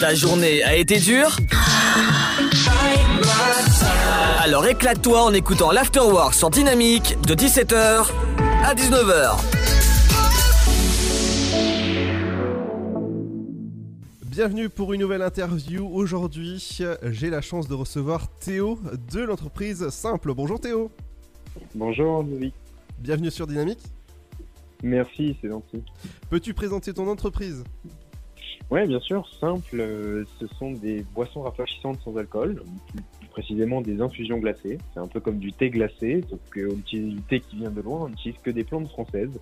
Ta journée a été dure Alors éclate-toi en écoutant l'Afterwork sur Dynamique de 17h à 19h. Bienvenue pour une nouvelle interview. Aujourd'hui, j'ai la chance de recevoir Théo de l'entreprise Simple. Bonjour Théo. Bonjour Louis. Bienvenue sur Dynamique. Merci, c'est gentil. Peux-tu présenter ton entreprise? Oui, bien sûr. Simple, euh, ce sont des boissons rafraîchissantes sans alcool, plus précisément des infusions glacées. C'est un peu comme du thé glacé, sauf qu'on utilise du thé qui vient de loin, on n'utilise que des plantes françaises.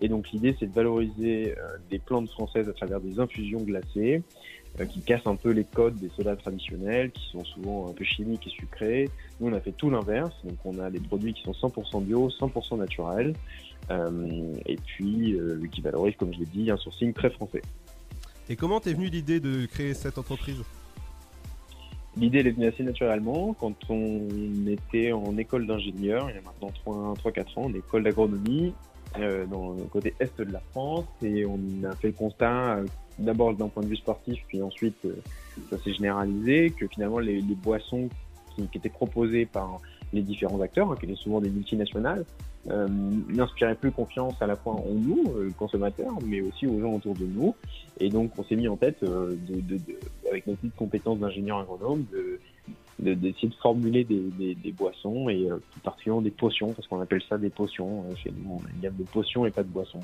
Et donc l'idée, c'est de valoriser euh, des plantes françaises à travers des infusions glacées euh, qui cassent un peu les codes des sodas traditionnels, qui sont souvent un peu chimiques et sucrés. Nous, on a fait tout l'inverse. Donc on a des produits qui sont 100% bio, 100% naturels, et puis qui valorisent, comme je l'ai dit, un sourcing très français. Et comment t'es venue l'idée de créer cette entreprise? L'idée, est venue assez naturellement. Quand on était en école d'ingénieur, il y a maintenant 3-4 ans, en école d'agronomie, euh, dans le côté est de la France, et on a fait le constat, euh, d'abord d'un point de vue sportif, puis ensuite euh, ça s'est généralisé, que finalement les, boissons qui étaient proposées par les différents acteurs, hein, qui étaient souvent des multinationales, euh, n'inspiraient plus confiance à la fois en nous, euh, consommateurs, mais aussi aux gens autour de nous. Et donc, on s'est mis en tête, euh, avec nos petites compétences d'ingénieur agronome, de d'essayer de, formuler des, des, des boissons et plus particulièrement des potions, parce qu'on appelle ça des potions. Chez nous, on a une gamme de potions et pas de boissons.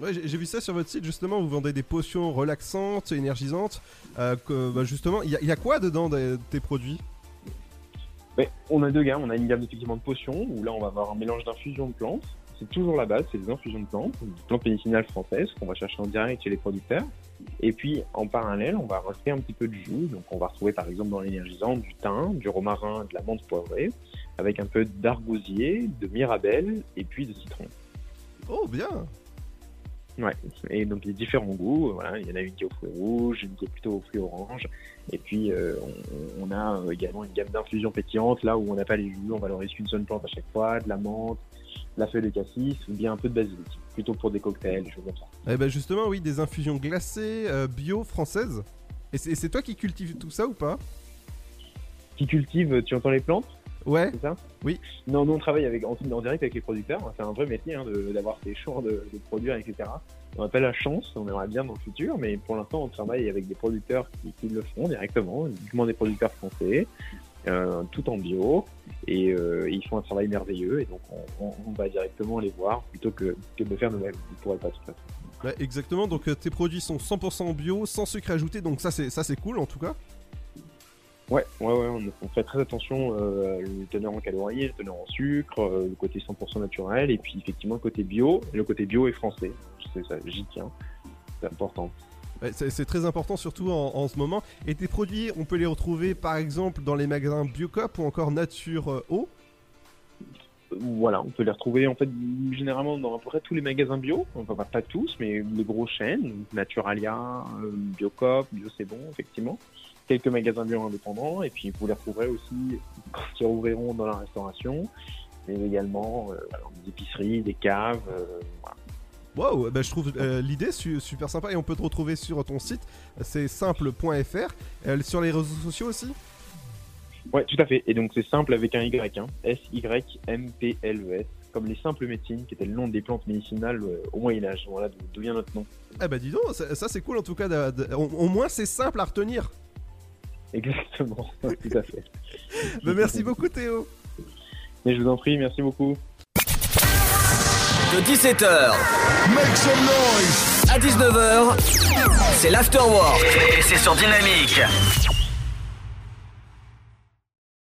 J'ai vu ça sur votre site, justement, vous vendez des potions relaxantes, énergisantes. Bah, justement, il y, y, a quoi dedans de tes produits? On a deux gammes. On a une gamme effectivement de potions où là on va avoir un mélange d'infusions de plantes. C'est toujours la base, c'est des infusions de plantes, des plantes médicinales françaises qu'on va chercher en direct chez les producteurs. Et puis en parallèle, on va rajouter un petit peu de jus. Donc on va retrouver par exemple dans l'énergisant du thym, du romarin, de la menthe poivrée, avec un peu d'argousier, de mirabelle et puis de citron. Oh bien Ouais, et donc a différents goûts. Voilà, il y en a une qui est aux fruits rouges, une qui est plutôt aux fruits oranges. Et puis euh, on, on, a également une gamme d'infusions pétillantes, là où on n'a pas les jus, on valorise qu'une seule plante à chaque fois, de la menthe, de la feuille de cassis, ou bien un peu de basilic, plutôt pour des cocktails, des choses comme ça. Eh ben justement, oui, des infusions glacées, euh, bio, françaises. Et c'est toi qui cultive tout ça ou pas? Qui cultive, tu entends les plantes? Ouais. C'est ça Oui. Non, nous on travaille avec, en, en direct avec les producteurs. C'est un vrai métier hein, d'avoir ces champs de, de, produire, etc. On n'a pas la chance, on aimerait bien dans le futur, mais pour l'instant on travaille avec des producteurs qui, qui, le font directement, uniquement des producteurs français, euh, tout en bio, et euh, ils font un travail merveilleux, et donc on, on, on va directement les voir plutôt que, que de faire nous-mêmes. On pourrait pas tout. Bah, exactement, donc euh, tes produits sont 100% bio, sans sucre ajouté, donc ça c'est ça c'est cool en tout cas. Ouais, ouais, ouais, on, fait très attention euh, le teneur en calories, le teneur en sucre, euh, le côté 100% naturel, et puis effectivement le côté bio, le côté bio est français. C'est ça, j'y tiens. C'est important. C'est très important, surtout en, en, ce moment. Et tes produits, on peut les retrouver par exemple dans les magasins Biocop ou encore Nature euh, Eau voilà, on peut les retrouver en fait généralement dans à peu près tous les magasins bio, enfin pas tous, mais les grosses chaînes, Naturalia, euh, Biocop, Bio bon, effectivement. Quelques magasins bio indépendants, et puis vous les retrouverez aussi quand ils rouvriront dans la restauration, mais également euh, des épiceries, des caves, euh, voilà. Wow, bah je trouve euh, l'idée su super sympa et on peut te retrouver sur ton site, c'est simple.fr, euh, sur les réseaux sociaux aussi? Ouais, tout à fait. Et donc c'est simple avec un Y, hein. S-Y-M-P-L-E-S, comme les simples médecines, qui étaient le nom des plantes médicinales euh, au Moyen-Âge. Voilà d'où vient notre nom. Ah bah dis donc, ça, ça c'est cool en tout cas. De, de, au, au, moins c'est simple à retenir. Exactement, tout à fait. bah, merci beaucoup Théo. Mais je vous en prie, merci beaucoup. De 17h Make some noise à 19h, c'est l'afterwork et c'est sur Dynamique.